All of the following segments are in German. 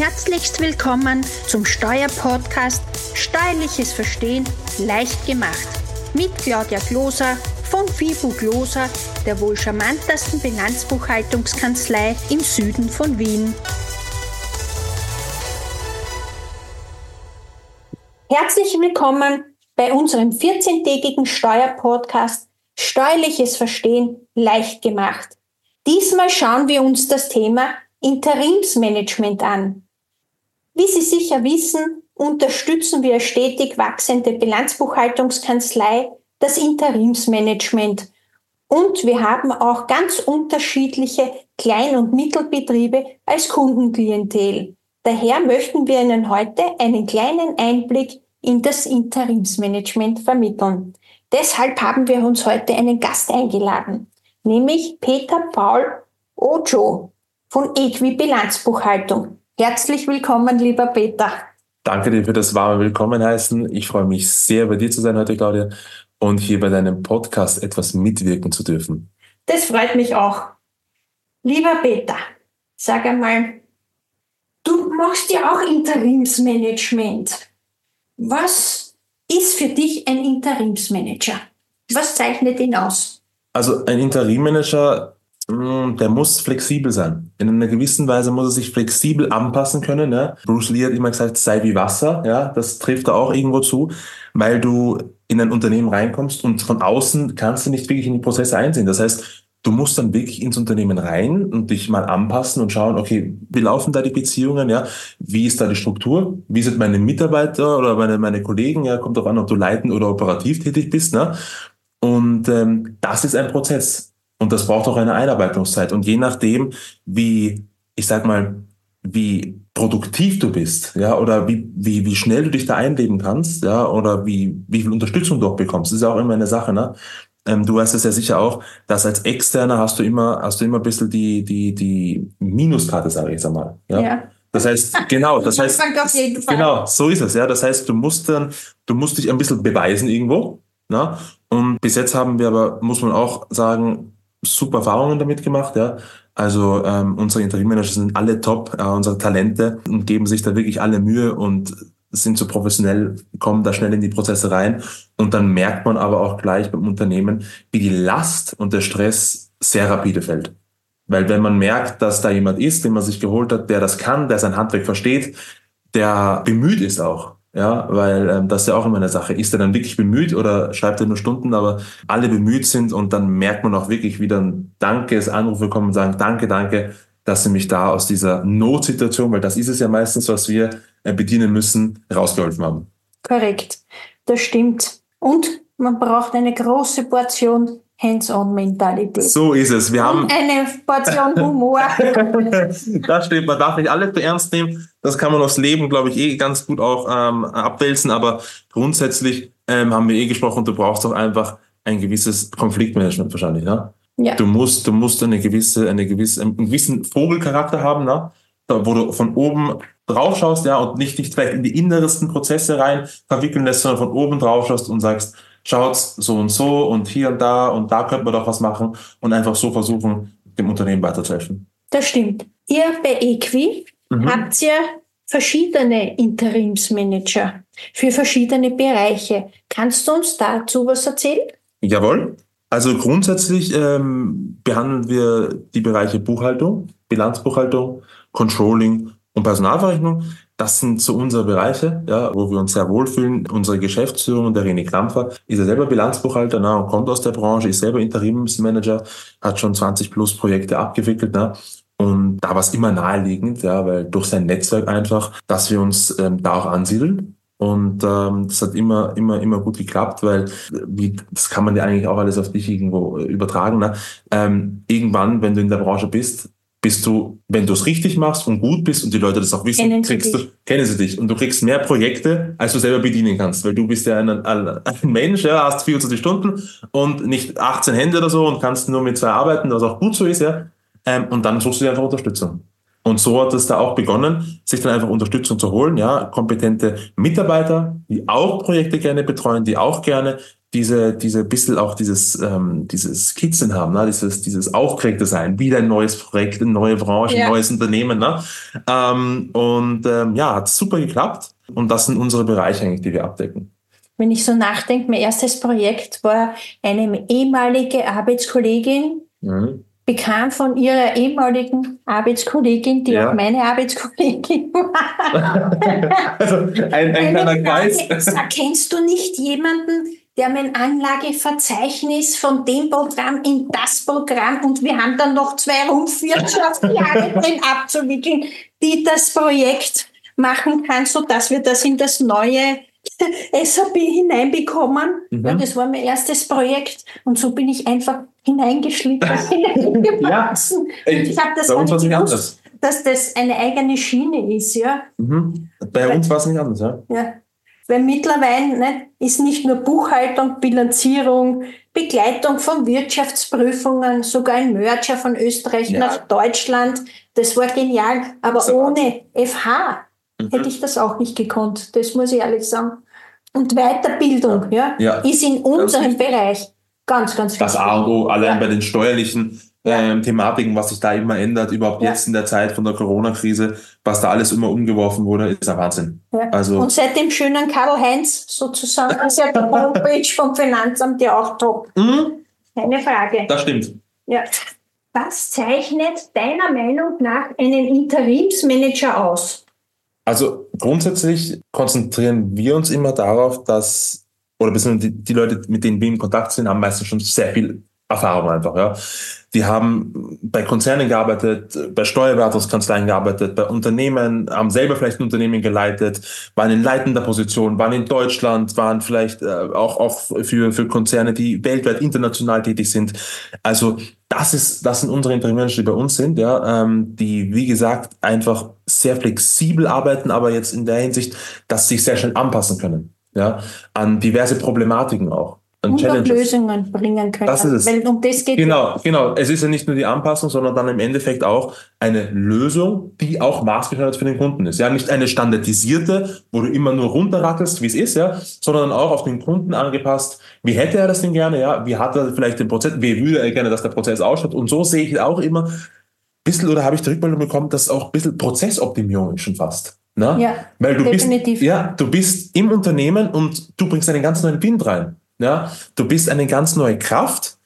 Herzlichst willkommen zum Steuerpodcast Steuerliches Verstehen leicht gemacht mit Claudia Gloser von FIBU Gloser, der wohl charmantesten Bilanzbuchhaltungskanzlei im Süden von Wien. Herzlich willkommen bei unserem 14-tägigen Steuerpodcast Steuerliches Verstehen leicht gemacht. Diesmal schauen wir uns das Thema Interimsmanagement an. Wie Sie sicher wissen, unterstützen wir stetig wachsende Bilanzbuchhaltungskanzlei das Interimsmanagement. Und wir haben auch ganz unterschiedliche Klein- und Mittelbetriebe als Kundenklientel. Daher möchten wir Ihnen heute einen kleinen Einblick in das Interimsmanagement vermitteln. Deshalb haben wir uns heute einen Gast eingeladen, nämlich Peter Paul Ojo von Equi Bilanzbuchhaltung. Herzlich willkommen, lieber Peter. Danke dir für das warme Willkommen heißen. Ich freue mich sehr, bei dir zu sein heute, Claudia, und hier bei deinem Podcast etwas mitwirken zu dürfen. Das freut mich auch. Lieber Peter, sag einmal, du machst ja auch Interimsmanagement. Was ist für dich ein Interimsmanager? Was zeichnet ihn aus? Also ein Interimmanager der muss flexibel sein. In einer gewissen Weise muss er sich flexibel anpassen können. Ja. Bruce Lee hat immer gesagt, sei wie Wasser. Ja, das trifft da auch irgendwo zu, weil du in ein Unternehmen reinkommst und von außen kannst du nicht wirklich in die Prozesse einsehen. Das heißt, du musst dann wirklich ins Unternehmen rein und dich mal anpassen und schauen, okay, wie laufen da die Beziehungen, ja? Wie ist da die Struktur? Wie sind meine Mitarbeiter oder meine, meine Kollegen? Ja, kommt darauf an, ob du leitend oder operativ tätig bist, ne? Und ähm, das ist ein Prozess. Und das braucht auch eine Einarbeitungszeit. Und je nachdem, wie, ich sag mal, wie produktiv du bist, ja, oder wie, wie, wie schnell du dich da einleben kannst, ja, oder wie, wie viel Unterstützung du auch bekommst, das ist ja auch immer eine Sache, ne? Ähm, du weißt es ja sicher auch, dass als Externer hast du immer, hast du immer ein bisschen die, die, die Minuskarte, sage ich jetzt einmal. Ja. ja. Das heißt, genau, das heißt, genau, so ist es, ja. Das heißt, du musst dann, du musst dich ein bisschen beweisen irgendwo, ne? Und bis jetzt haben wir aber, muss man auch sagen, super Erfahrungen damit gemacht, ja. Also ähm, unsere Interimmanager sind alle top, äh, unsere Talente und geben sich da wirklich alle Mühe und sind so professionell, kommen da schnell in die Prozesse rein. Und dann merkt man aber auch gleich beim Unternehmen, wie die Last und der Stress sehr rapide fällt. Weil wenn man merkt, dass da jemand ist, den man sich geholt hat, der das kann, der sein Handwerk versteht, der bemüht ist auch, ja, weil ähm, das ist ja auch immer eine Sache. Ist er dann wirklich bemüht oder schreibt er nur Stunden, aber alle bemüht sind und dann merkt man auch wirklich wieder ein Dankes, Anrufe kommen und sagen, danke, danke, dass Sie mich da aus dieser Notsituation, weil das ist es ja meistens, was wir äh, bedienen müssen, rausgeholfen haben. Korrekt, das stimmt. Und man braucht eine große Portion Hands-on-Mentalität. So ist es. Wir haben eine Portion Humor. das stimmt. Man darf nicht alles zu ernst nehmen. Das kann man aufs Leben, glaube ich, eh ganz gut auch ähm, abwälzen. Aber grundsätzlich ähm, haben wir eh gesprochen, du brauchst doch einfach ein gewisses Konfliktmanagement wahrscheinlich. Ne? Ja. Du musst, du musst eine gewisse, eine gewisse, einen gewissen Vogelcharakter haben, ne? Da, wo du von oben drauf schaust, ja, und nicht dich vielleicht in die innersten Prozesse rein verwickeln lässt, sondern von oben drauf schaust und sagst, schaut so und so und hier und da und da könnte man doch was machen und einfach so versuchen, dem Unternehmen weiterzuhelfen. Das stimmt. Ihr bei Equi mhm. habt ja verschiedene Interimsmanager für verschiedene Bereiche. Kannst du uns dazu was erzählen? Jawohl. Also grundsätzlich ähm, behandeln wir die Bereiche Buchhaltung, Bilanzbuchhaltung, Controlling und Personalverrechnung. Das sind so unsere Bereiche, ja, wo wir uns sehr wohlfühlen. Unsere Geschäftsführung, der René Klampfer, ist ja selber Bilanzbuchhalter na, und kommt aus der Branche, ist selber Interimsmanager, hat schon 20 plus Projekte abgewickelt. Na, und da war es immer naheliegend, ja, weil durch sein Netzwerk einfach, dass wir uns ähm, da auch ansiedeln. Und ähm, das hat immer, immer, immer gut geklappt, weil wie, das kann man ja eigentlich auch alles auf dich irgendwo übertragen. Ne? Ähm, irgendwann, wenn du in der Branche bist, bist du, wenn du es richtig machst und gut bist und die Leute das auch wissen, kennen kriegst du, kennen sie dich und du kriegst mehr Projekte, als du selber bedienen kannst, weil du bist ja ein, ein, Mensch, ja, hast 24 Stunden und nicht 18 Hände oder so und kannst nur mit zwei arbeiten, was auch gut so ist, ja. Ähm, und dann suchst du dir einfach Unterstützung. Und so hat es da auch begonnen, sich dann einfach Unterstützung zu holen, ja, kompetente Mitarbeiter, die auch Projekte gerne betreuen, die auch gerne diese, diese bisschen auch dieses, ähm, dieses Skizzen haben, ne? dieses, dieses aufgeregte sein, wieder ein neues Projekt, eine neue Branche, ja. ein neues Unternehmen. Ne? Ähm, und ähm, ja, hat super geklappt. Und das sind unsere Bereiche eigentlich, die wir abdecken. Wenn ich so nachdenke, mein erstes Projekt war eine ehemalige Arbeitskollegin, mhm bekam von ihrer ehemaligen Arbeitskollegin, die ja. auch meine Arbeitskollegin war. also ein, ein kleiner Kreis. Kennst du nicht jemanden, der mein Anlageverzeichnis von dem Programm in das Programm und wir haben dann noch zwei Rundwirtschaftsjahre drin abzuwickeln, die das Projekt machen kann, so dass wir das in das neue SAP hineinbekommen. Mhm. Ja, das war mein erstes Projekt und so bin ich einfach hineingeschlittert, hineingewachsen. ja, ich habe das uns nicht gewusst, dass das eine eigene Schiene ist. Ja. Mhm. Bei Weil, uns war es nicht anders. Ja. ja. Weil mittlerweile ne, ist nicht nur Buchhaltung, Bilanzierung, Begleitung von Wirtschaftsprüfungen, sogar ein Merger von Österreich ja. nach Deutschland. Das war genial. Aber ohne FH mhm. hätte ich das auch nicht gekonnt. Das muss ich ehrlich sagen. Und Weiterbildung ja, ja. ist in unserem Bereich ganz, ganz wichtig. Das A und O, allein ja. bei den steuerlichen ähm, Thematiken, was sich da immer ändert, überhaupt ja. jetzt in der Zeit von der Corona-Krise, was da alles immer umgeworfen wurde, ist ein Wahnsinn. Ja. Also und seit dem schönen Karl-Heinz sozusagen ist ja die Homepage vom Finanzamt ja auch top. Mhm. Keine Frage. Das stimmt. Ja. Was zeichnet deiner Meinung nach einen Interimsmanager aus? Also grundsätzlich konzentrieren wir uns immer darauf, dass, oder beziehungsweise die, die Leute, mit denen wir in Kontakt sind, haben meistens schon sehr viel Erfahrung einfach, ja. Die haben bei Konzernen gearbeitet, bei Steuerberatungskanzleien gearbeitet, bei Unternehmen, haben selber vielleicht ein Unternehmen geleitet, waren in leitender Position, waren in Deutschland, waren vielleicht äh, auch, auch für, für Konzerne, die weltweit international tätig sind. Also das ist, das sind unsere Interventionen, die bei uns sind, ja, ähm, die, wie gesagt, einfach sehr flexibel arbeiten, aber jetzt in der Hinsicht, dass sie sich sehr schnell anpassen können, ja, an diverse Problematiken auch und Challenges. Lösungen bringen können. Das ist es. Weil um das geht genau, ja. genau. Es ist ja nicht nur die Anpassung, sondern dann im Endeffekt auch eine Lösung, die auch maßgeschneidert für den Kunden ist. Ja, nicht eine standardisierte, wo du immer nur runterrattelst, wie es ist, ja, sondern auch auf den Kunden angepasst. Wie hätte er das denn gerne? Ja, wie hat er vielleicht den Prozess? Wie würde er gerne, dass der Prozess ausschaut? Und so sehe ich auch immer ein bisschen oder habe ich die Rückmeldung bekommen, dass auch ein bisschen Prozessoptimierung ist schon fast. Na? Ne? Ja, Weil du definitiv. bist, ja, du bist im Unternehmen und du bringst einen ganz neuen Wind rein. Ja, du bist eine ganz neue Kraft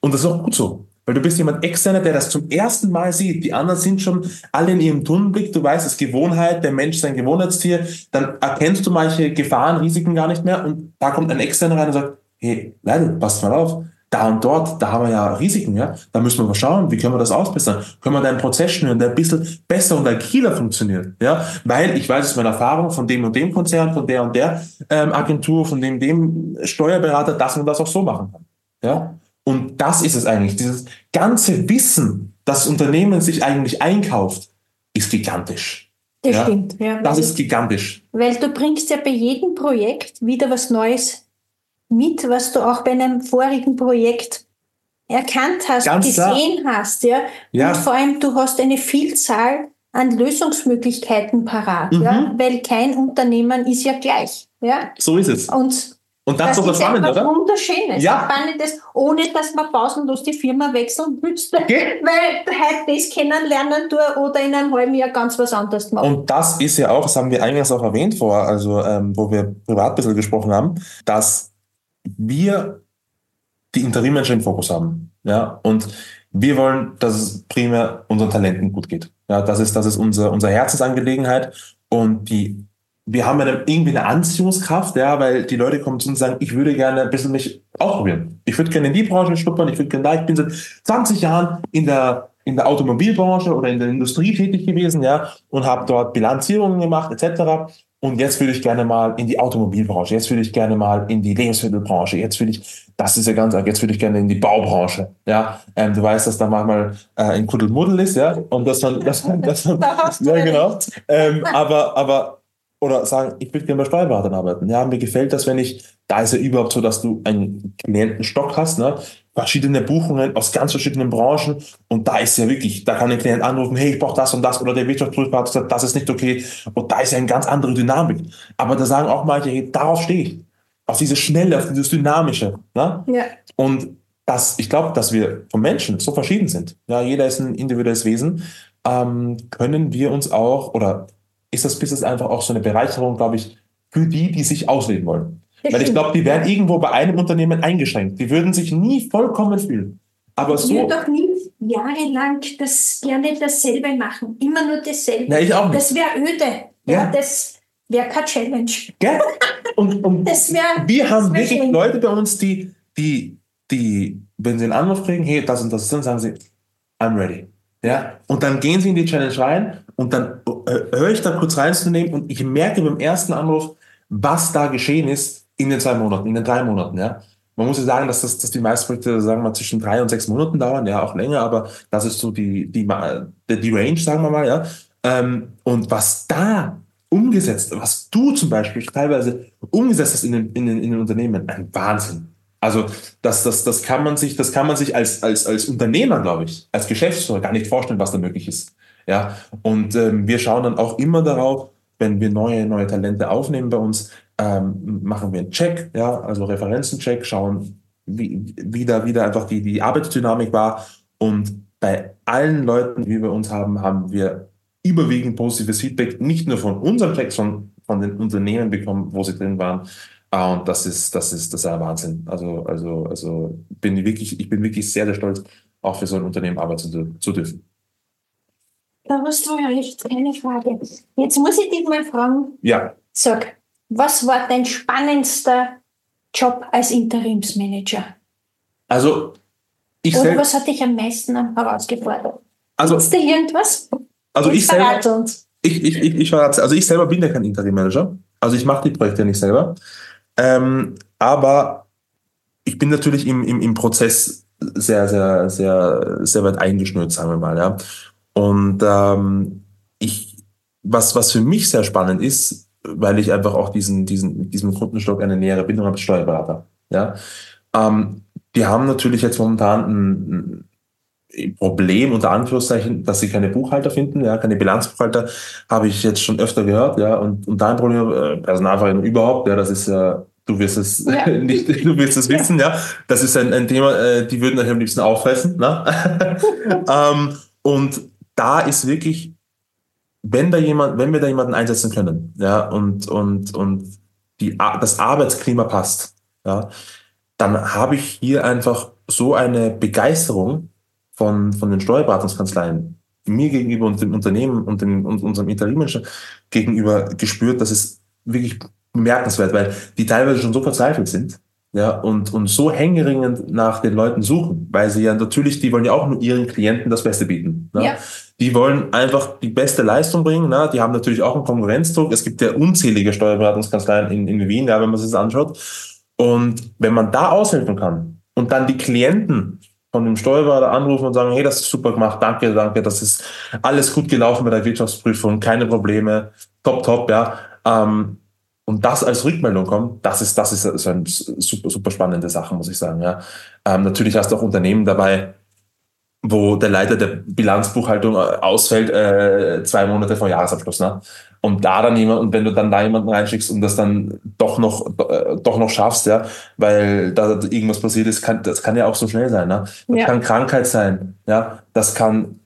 und das ist auch gut so. Weil du bist jemand externer, der das zum ersten Mal sieht. Die anderen sind schon alle in ihrem Tunnelblick. Du weißt, es ist Gewohnheit, der Mensch ist ein Gewohnheitstier. Dann erkennst du manche Gefahren, Risiken gar nicht mehr. Und da kommt ein externer rein und sagt, hey, Leute, passt mal auf da und dort, da haben wir ja Risiken, ja. Da müssen wir mal schauen, wie können wir das ausbessern? Können wir deinen Prozess schnüren, der ein bisschen besser und agiler funktioniert, ja? Weil ich weiß aus meiner Erfahrung von dem und dem Konzern, von der und der ähm, Agentur, von dem dem Steuerberater, dass man das auch so machen kann, ja. Und das ist es eigentlich. Dieses ganze Wissen, das Unternehmen sich eigentlich einkauft, ist gigantisch. Das ja? stimmt, ja. Das ist gigantisch. Weil du bringst ja bei jedem Projekt wieder was Neues mit, was du auch bei einem vorigen Projekt erkannt hast, Ganz gesehen klar. hast, ja? ja. Und vor allem, du hast eine Vielzahl an Lösungsmöglichkeiten parat, mhm. ja? Weil kein Unternehmen ist ja gleich, ja? So ist es. Und und das, das ist doch spannend, oder? Wunderschönes. Ja. Spannendes, ohne dass man pausenlos die Firma wechseln müsste, okay. weil halt das kennenlernen tue oder in einem halben Jahr ganz was anderes machen. Und das ist ja auch, das haben wir eingangs auch erwähnt vor, also ähm, wo wir privat ein bisschen gesprochen haben, dass wir die Interimmenschen im Fokus haben. Ja, und wir wollen, dass es primär unseren Talenten gut geht. Ja, das ist, das ist unsere, unsere Herzensangelegenheit. Und die, wir haben ja irgendwie eine Anziehungskraft, ja, weil die Leute kommen zu uns und sagen, ich würde gerne ein bisschen mich ausprobieren. Ich würde gerne in die Branche schnuppern, ich würde gerne ich bin seit 20 Jahren in der, in der Automobilbranche oder in der Industrie tätig gewesen, ja, und habe dort Bilanzierungen gemacht, etc. Und jetzt würde ich gerne mal in die Automobilbranche, jetzt würde ich gerne mal in die Lebensmittelbranche, jetzt würde ich, das ist ja ganz arg, jetzt würde ich gerne in die Baubranche. Ja, ähm, du weißt, dass da manchmal äh, ein Kuddelmuddel ist, ja, und dass man, dass man, dass man, ja genau. Ähm, aber, aber, oder sagen, ich würde gerne bei Steuerberatern arbeiten. Ja, mir gefällt das, wenn ich, da ist ja überhaupt so, dass du einen Klientenstock hast, ne? Verschiedene Buchungen aus ganz verschiedenen Branchen und da ist ja wirklich, da kann der Klient anrufen, hey, ich brauche das und das oder der Wirtschaftsprüfer hat gesagt, das ist nicht okay und da ist ja eine ganz andere Dynamik. Aber da sagen auch manche, hey, darauf stehe ich. auf diese Schnelle, auf dieses Dynamische. Ne? Ja. Und das, ich glaube, dass wir vom Menschen so verschieden sind. Ja, jeder ist ein individuelles Wesen. Ähm, können wir uns auch, oder ist das Business einfach auch so eine Bereicherung, glaube ich, für die, die sich ausleben wollen? Das Weil ich glaube, die werden irgendwo bei einem Unternehmen eingeschränkt. Die würden sich nie vollkommen fühlen. Aber Ich so. würde doch nie jahrelang das gerne dasselbe machen. Immer nur dasselbe. Na, ich auch nicht. Das wäre öde. Ja, Ja. das wäre keine Challenge. Gell? Und, und wäre. wir haben wär wirklich schön. Leute bei uns, die, die, die, wenn sie einen Anruf kriegen, hey, das und das ist, dann sagen sie, I'm ready. Ja? Und dann gehen sie in die Challenge rein und dann äh, höre ich da kurz reinzunehmen und ich merke beim ersten Anruf, was da geschehen ist in den zwei Monaten, in den drei Monaten. Ja? Man muss ja sagen, dass, das, dass die meisten Projekte, sagen wir mal, zwischen drei und sechs Monaten dauern, ja, auch länger, aber das ist so die, die, die, Range, sagen wir mal, ja. Ähm, und was da umgesetzt, was du zum Beispiel teilweise umgesetzt hast in den, in den, in den Unternehmen, ein Wahnsinn. Also das, das, das kann man sich, das kann man sich als, als, als Unternehmer, glaube ich, als Geschäftsführer gar nicht vorstellen, was da möglich ist. Ja, und ähm, wir schauen dann auch immer darauf, wenn wir neue, neue Talente aufnehmen bei uns, ähm, machen wir einen Check, ja, also Referenzencheck, schauen, wie, wie da wieder einfach die, die Arbeitsdynamik war. Und bei allen Leuten, die wir bei uns haben, haben wir überwiegend positives Feedback, nicht nur von unserem Check, sondern von den Unternehmen bekommen, wo sie drin waren. Ah, und das ist, das ist, das ist ein Wahnsinn. Also, also, also bin ich wirklich, ich bin wirklich sehr, sehr stolz, auch für so ein Unternehmen arbeiten zu, zu dürfen. Da hast du ja recht, keine Frage. Jetzt muss ich dich mal fragen, Ja, sag, was war dein spannendster Job als Interimsmanager? also ich Oder was hat dich am meisten herausgefordert? also, Ist da irgendwas? also ich selber. Ich, ich, ich, ich verrate, also ich selber bin ja kein Interim-Manager. Also ich mache die Projekte nicht selber. Ähm, aber ich bin natürlich im, im, im Prozess sehr, sehr, sehr, sehr weit eingeschnürt, sagen wir mal, ja. Und ähm, ich, was, was für mich sehr spannend ist, weil ich einfach auch diesen, diesen, diesem Kundenstock eine nähere Bindung habe, als Steuerberater. Ja. Ähm, die haben natürlich jetzt momentan ein, Problem, unter Anführungszeichen, dass sie keine Buchhalter finden, ja, keine Bilanzbuchhalter, habe ich jetzt schon öfter gehört, ja, und, und dein Problem, äh, Personalverwaltung überhaupt, ja, das ist ja, du wirst es Ja. nicht, du wirst es wissen, ja, das ist ein, ein Thema, äh, die würden euch am liebsten auffressen, ne? ähm, und da ist wirklich, wenn da jemand, wenn wir da jemanden einsetzen können, ja, und, und, und die, das Arbeitsklima passt, ja, dann habe ich hier einfach so eine Begeisterung von, von den Steuerberatungskanzleien mir gegenüber und dem Unternehmen und, dem, und unserem Interimmenschen gegenüber gespürt, das ist wirklich bemerkenswert, weil die teilweise schon so verzweifelt sind, ja, und, und so hängeringend nach den Leuten suchen, weil sie ja natürlich, die wollen ja auch nur ihren Klienten das Beste bieten. Ne? Ja. Die wollen einfach die beste Leistung bringen. Ne? Die haben natürlich auch einen Konkurrenzdruck. Es gibt ja unzählige Steuerberatungskanzleien in, in Wien, ja, wenn man sich das anschaut. Und wenn man da aushelfen kann und dann die Klienten von dem Steuerberater anrufen und sagen, hey, das ist super gemacht, danke, danke, das ist alles gut gelaufen bei der Wirtschaftsprüfung, keine Probleme, top, top, ja. Ähm, und das als Rückmeldung kommt, das ist, das ist so eine super, super spannende Sache, muss ich sagen, ja. Ähm, natürlich hast du auch Unternehmen dabei, wo der Leiter der Bilanzbuchhaltung äh, ausfällt, äh, zwei Monate vor Jahresabschluss, ne? Und da dann jemand, und wenn du dann da jemanden reinschickst und das dann doch noch, äh, doch noch schaffst, ja, weil da irgendwas passiert ist, kann, das kann ja auch so schnell sein, ne? Das Ja. kann Krankheit sein, ja, das kann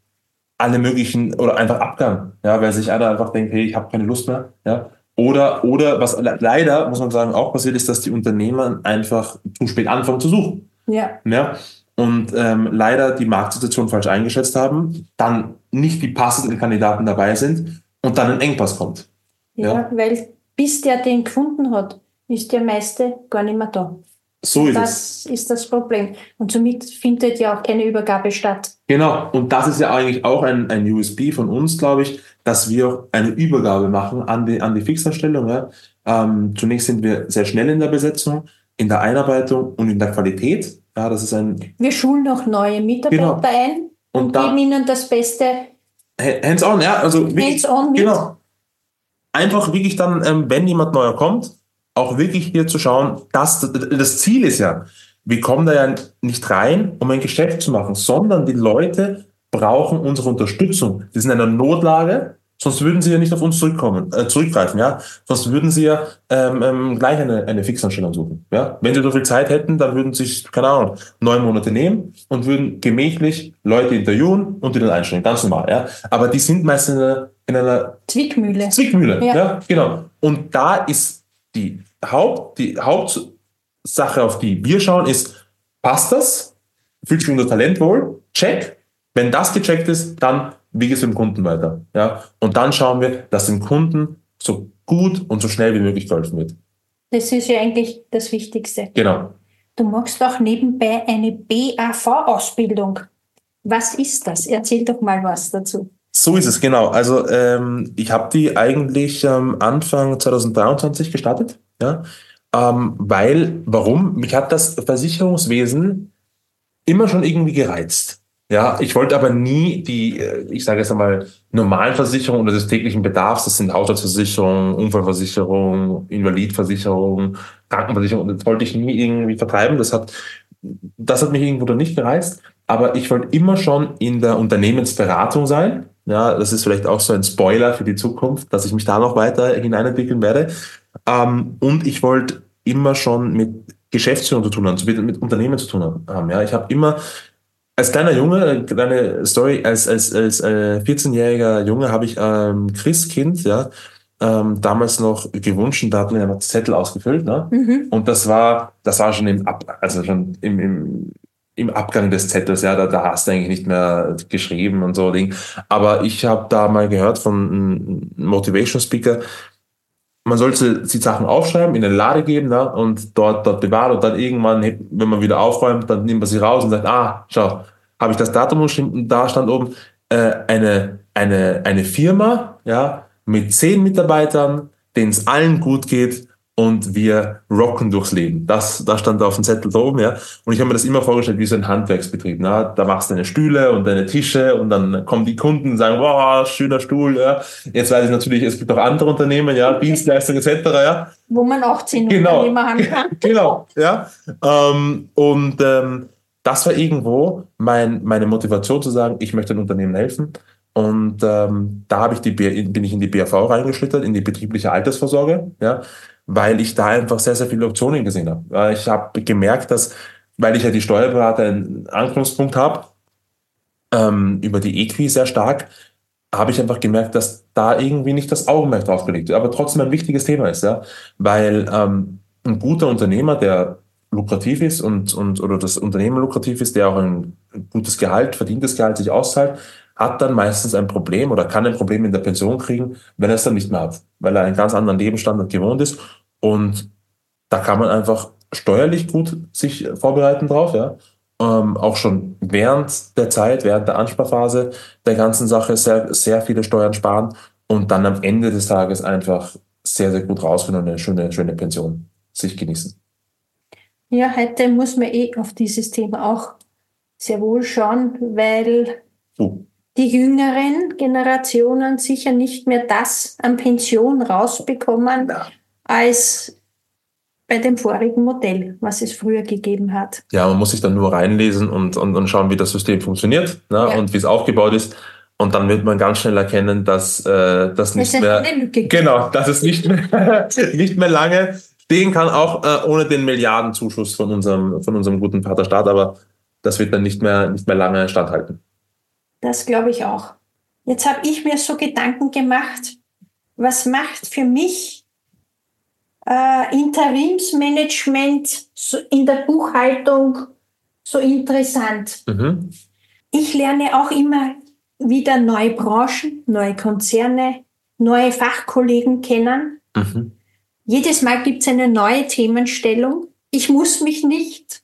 alle möglichen oder einfach Abgang, ja, weil sich einer einfach denkt, hey, ich habe keine Lust mehr, ja. Oder, oder was le- leider, muss man sagen, auch passiert ist, dass die Unternehmer einfach zu spät anfangen zu suchen. Ja. Ja, und ähm, leider die Marktsituation falsch eingeschätzt haben, dann nicht die passenden Kandidaten dabei sind und dann ein Engpass kommt. Ja, Ja. weil bis der den gefunden hat, ist der meiste gar nicht mehr da. So ist es. Das ist das Problem. Und somit findet ja auch keine Übergabe statt. Genau. Und das ist ja eigentlich auch ein, ein USB von uns, glaube ich, dass wir auch eine Übergabe machen an die, an die Fixanstellung. Ja. Ähm, zunächst sind wir sehr schnell in der Besetzung, in der Einarbeitung und in der Qualität. Ja, das ist ein Wir schulen auch neue Mitarbeiter Genau. ein und, Und geben ihnen das Beste Hands-on, ja. Also wirklich- hands-on mit. Genau. Einfach wirklich dann, ähm, wenn jemand neuer kommt, auch wirklich hier zu schauen, dass das Ziel ist ja, wir kommen da ja nicht rein, um ein Geschäft zu machen, sondern die Leute brauchen unsere Unterstützung. Die sind in einer Notlage, Sonst würden sie ja nicht auf uns zurückkommen, äh, zurückgreifen, ja. Sonst würden sie ja ähm, ähm, gleich eine, eine Fixanstellung suchen. Ja. Wenn sie so viel Zeit hätten, dann würden sie sich, keine Ahnung, neun Monate nehmen und würden gemächlich Leute interviewen und die dann einstellen. Ganz normal, ja. Aber die sind meistens in einer, in einer Zwickmühle. Zwickmühle, ja. ja, genau. Und da ist die Haupt, die Hauptsache, auf die wir schauen, ist, passt das? Fühlt sich unser Talent wohl? Check. Wenn das gecheckt ist, dann wie geht es dem Kunden weiter? Ja? Und dann schauen wir, dass dem Kunden so gut und so schnell wie möglich geholfen wird. Das ist ja eigentlich das Wichtigste. Genau. Du machst auch nebenbei eine BAV-Ausbildung. Was ist das? Erzähl doch mal was dazu. So ist es, genau. Also ähm, ich habe die eigentlich ähm, Anfang 2023 gestartet. Ja? Ähm, weil, warum? Mich hat das Versicherungswesen immer schon irgendwie gereizt. Ja, ich wollte aber nie die, äh, ich sage jetzt einmal, normalen Versicherungen oder des täglichen Bedarfs, das sind Haushaltsversicherung, Unfallversicherung, Invalidversicherung, Krankenversicherung, das wollte ich nie irgendwie vertreiben. Das hat, das hat mich irgendwo da nicht gereizt. Aber ich wollte immer schon in der Unternehmensberatung sein. Ja, das ist vielleicht auch so ein Spoiler für die Zukunft, dass ich mich da noch weiter hineinentwickeln werde. Ähm, und ich wollte immer schon mit Geschäftsführung zu tun haben, mit, mit Unternehmen zu tun haben. Ja, ich habe immer als kleiner Junge, kleine Story, als, als, als äh, 14-jähriger Junge habe ich ähm, Christkind, ja, ähm, damals noch gewünscht, da hat man ja noch Zettel ausgefüllt, ne? Mhm. Und das war, das war schon im Ab, also schon im, im, im Abgang des Zettels, ja, da, da hast du eigentlich nicht mehr geschrieben und so Ding. Aber ich habe da mal gehört von einem Motivation Speaker, man sollte die Sachen aufschreiben, in eine Lade geben ne, und dort, dort bewahren und dann irgendwann, wenn man wieder aufräumt, dann nimmt man sie raus und sagt, ah, schau, habe ich das Datum und da stand oben äh, eine, eine, eine Firma ja, mit zehn Mitarbeitern, denen es allen gut geht und wir rocken durchs Leben. Das, das stand da auf dem Zettel da oben, ja. Und ich habe mir das immer vorgestellt wie so ein Handwerksbetrieb. Na? Da machst du deine Stühle und deine Tische und dann kommen die Kunden und sagen, wow, schöner Stuhl, ja. Jetzt weiß ich natürlich, es gibt auch andere Unternehmen, ja, Dienstleistungen etc., ja. Wo man auch zehn genau. Unternehmer haben kann. genau, ja. Ähm, und ähm, das war irgendwo mein, meine Motivation zu sagen, ich möchte ein Unternehmen helfen. Und ähm, da habe ich die, bin ich in die BAV reingeschlittert, in die betriebliche Altersvorsorge, ja, weil ich da einfach sehr, sehr viele Optionen gesehen habe. Ich habe gemerkt, dass, weil ich ja die Steuerberater einen Anknüpfungspunkt habe, ähm, über die EQI sehr stark, habe ich einfach gemerkt, dass da irgendwie nicht das Augenmerk drauf gelegt wird, aber trotzdem ein wichtiges Thema ist, ja, weil ähm, ein guter Unternehmer, der lukrativ ist und, und oder das Unternehmen lukrativ ist, der auch ein gutes Gehalt, verdientes Gehalt sich auszahlt, hat dann meistens ein Problem oder kann ein Problem in der Pension kriegen, wenn er es dann nicht mehr hat, weil er einen ganz anderen Lebensstandard gewohnt ist. Und da kann man einfach steuerlich gut sich vorbereiten drauf, ja. Ähm, auch schon während der Zeit, während der Ansparphase der ganzen Sache sehr, sehr viele Steuern sparen und dann am Ende des Tages einfach sehr, sehr gut rausfinden und eine schöne, schöne Pension sich genießen. Ja, heute muss man eh auf dieses Thema auch sehr wohl schauen, weil oh. die jüngeren Generationen sicher nicht mehr das an Pension rausbekommen, ja. Als bei dem vorigen Modell, was es früher gegeben hat. Ja, man muss sich dann nur reinlesen und, und, und schauen, wie das System funktioniert ne, ja. und wie es aufgebaut ist. Und dann wird man ganz schnell erkennen, dass äh, das nicht mehr genau, dass es nicht mehr nicht mehr lange stehen kann, auch äh, ohne den Milliardenzuschuss von unserem, von unserem guten Vaterstaat, aber das wird dann nicht mehr, nicht mehr lange standhalten. Das glaube ich auch. Jetzt habe ich mir so Gedanken gemacht, was macht für mich äh, Interimsmanagement in der Buchhaltung so interessant? Mhm. Ich lerne auch immer wieder neue Branchen, neue Konzerne, neue Fachkollegen kennen. Mhm. Jedes Mal gibt es eine neue Themenstellung. Ich muss mich nicht,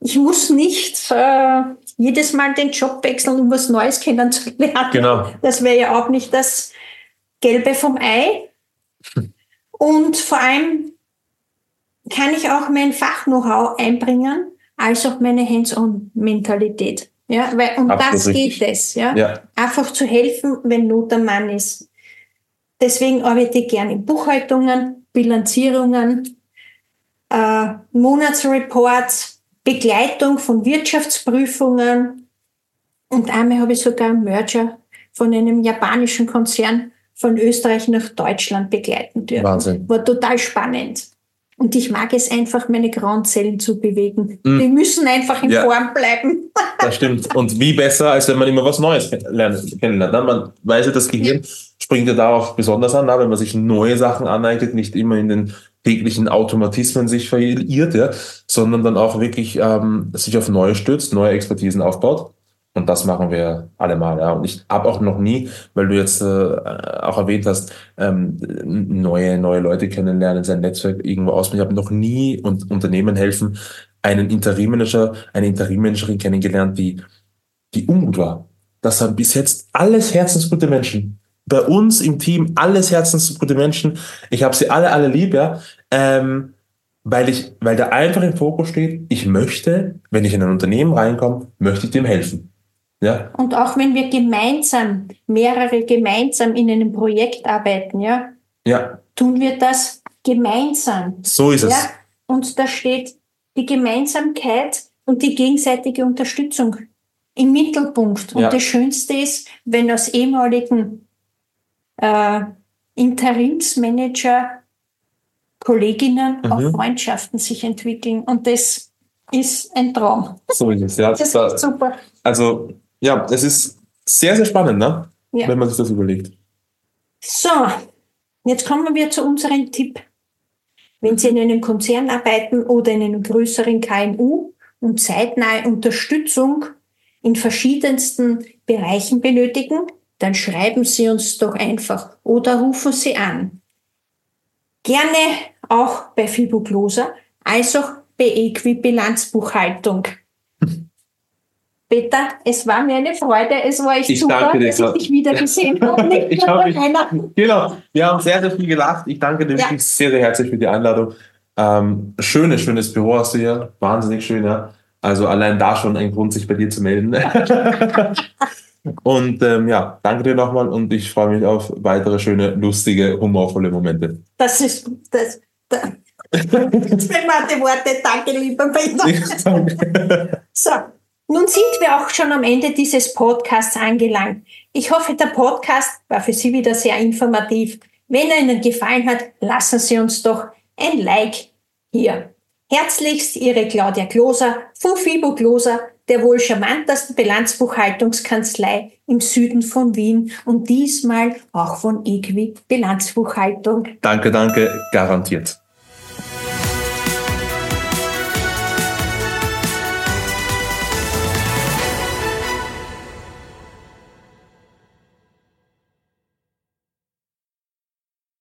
ich muss nicht äh, jedes Mal den Job wechseln, um was Neues kennenzulernen. Genau. Das wäre ja auch nicht das Gelbe vom Ei. Und vor allem kann ich auch mein Fach-Know-how einbringen, als auch meine Hands-on-Mentalität. Ja, weil, und Absolut das richtig. geht es, ja? ja. Einfach zu helfen, wenn Not am Mann ist. Deswegen arbeite ich gerne in Buchhaltungen, Bilanzierungen, äh, Monatsreports, Begleitung von Wirtschaftsprüfungen und einmal habe ich sogar einen Merger von einem japanischen Konzern von Österreich nach Deutschland begleiten dürfen. Wahnsinn. War total spannend. Und ich mag es einfach, meine grauen Zellen zu bewegen. Mm. Die müssen einfach in ja, Form bleiben. das stimmt. Und wie besser, als wenn man immer was Neues lernt, kennenlernt. Ne? Man weiß ja, das Gehirn springt ja darauf besonders an, wenn man sich neue Sachen aneignet, nicht immer in den täglichen Automatismen sich verirrt, ja, sondern dann auch wirklich ähm, sich auf neue stützt, neue Expertisen aufbaut. Und das machen wir alle mal. Ja. Und ich habe auch noch nie, weil du jetzt äh, auch erwähnt hast, ähm, neue, neue Leute kennenlernen, sein Netzwerk irgendwo ausbauen. Ich habe noch nie und Unternehmen helfen, einen Interimmanager, eine Interimmanagerin kennengelernt, die, die ungut war. Das haben bis jetzt alles herzensgute Menschen. Bei uns im Team alles herzensgute Menschen. Ich habe sie alle, alle lieb, ja. Ähm, weil ich, weil da einfach im Fokus steht, ich möchte, wenn ich in ein Unternehmen reinkomme, möchte ich dem helfen. Ja. Und auch wenn wir gemeinsam, mehrere gemeinsam in einem Projekt arbeiten, ja, ja. tun wir das gemeinsam. So ist es. Ja? Und da steht die Gemeinsamkeit und die gegenseitige Unterstützung im Mittelpunkt. Und ja. das Schönste ist, wenn aus ehemaligen äh, Interimsmanager Kolleginnen mhm. auch Freundschaften sich entwickeln. Und das ist ein Traum. So ist es, ja. Das ist super. Also ja, es ist sehr, sehr spannend, ne? Ja. wenn man sich das überlegt. So, jetzt kommen wir zu unserem Tipp. Wenn Sie in einem Konzern arbeiten oder in einem größeren KMU und zeitnahe Unterstützung in verschiedensten Bereichen benötigen, dann schreiben Sie uns doch einfach oder rufen Sie an. Gerne auch bei Fiboglosa, als auch bei Equibilanzbuchhaltung. Peter, es war mir eine Freude. Es war echt ich super, dir, dass ich dich wieder gesehen habe. ich hab mich, genau, wir haben sehr, sehr viel gelacht. Ich danke dir ja. wirklich sehr, sehr herzlich für die Einladung. Ähm, schönes, schönes Büro hast du hier. Wahnsinnig schön, ja. Also allein da schon ein Grund, sich bei dir zu melden. und ähm, ja, danke dir nochmal und ich freue mich auf weitere schöne, lustige, humorvolle Momente. Das ist das. das. Jetzt die Worte. Danke, lieber Peter. so. Nun sind wir auch schon am Ende dieses Podcasts angelangt. Ich hoffe, der Podcast war für Sie wieder sehr informativ. Wenn er Ihnen gefallen hat, lassen Sie uns doch ein Like hier. Herzlichst Ihre Claudia Kloser von Fibo Kloser, der wohl charmantesten Bilanzbuchhaltungskanzlei im Süden von Wien und diesmal auch von Equi Bilanzbuchhaltung. Danke, danke, garantiert.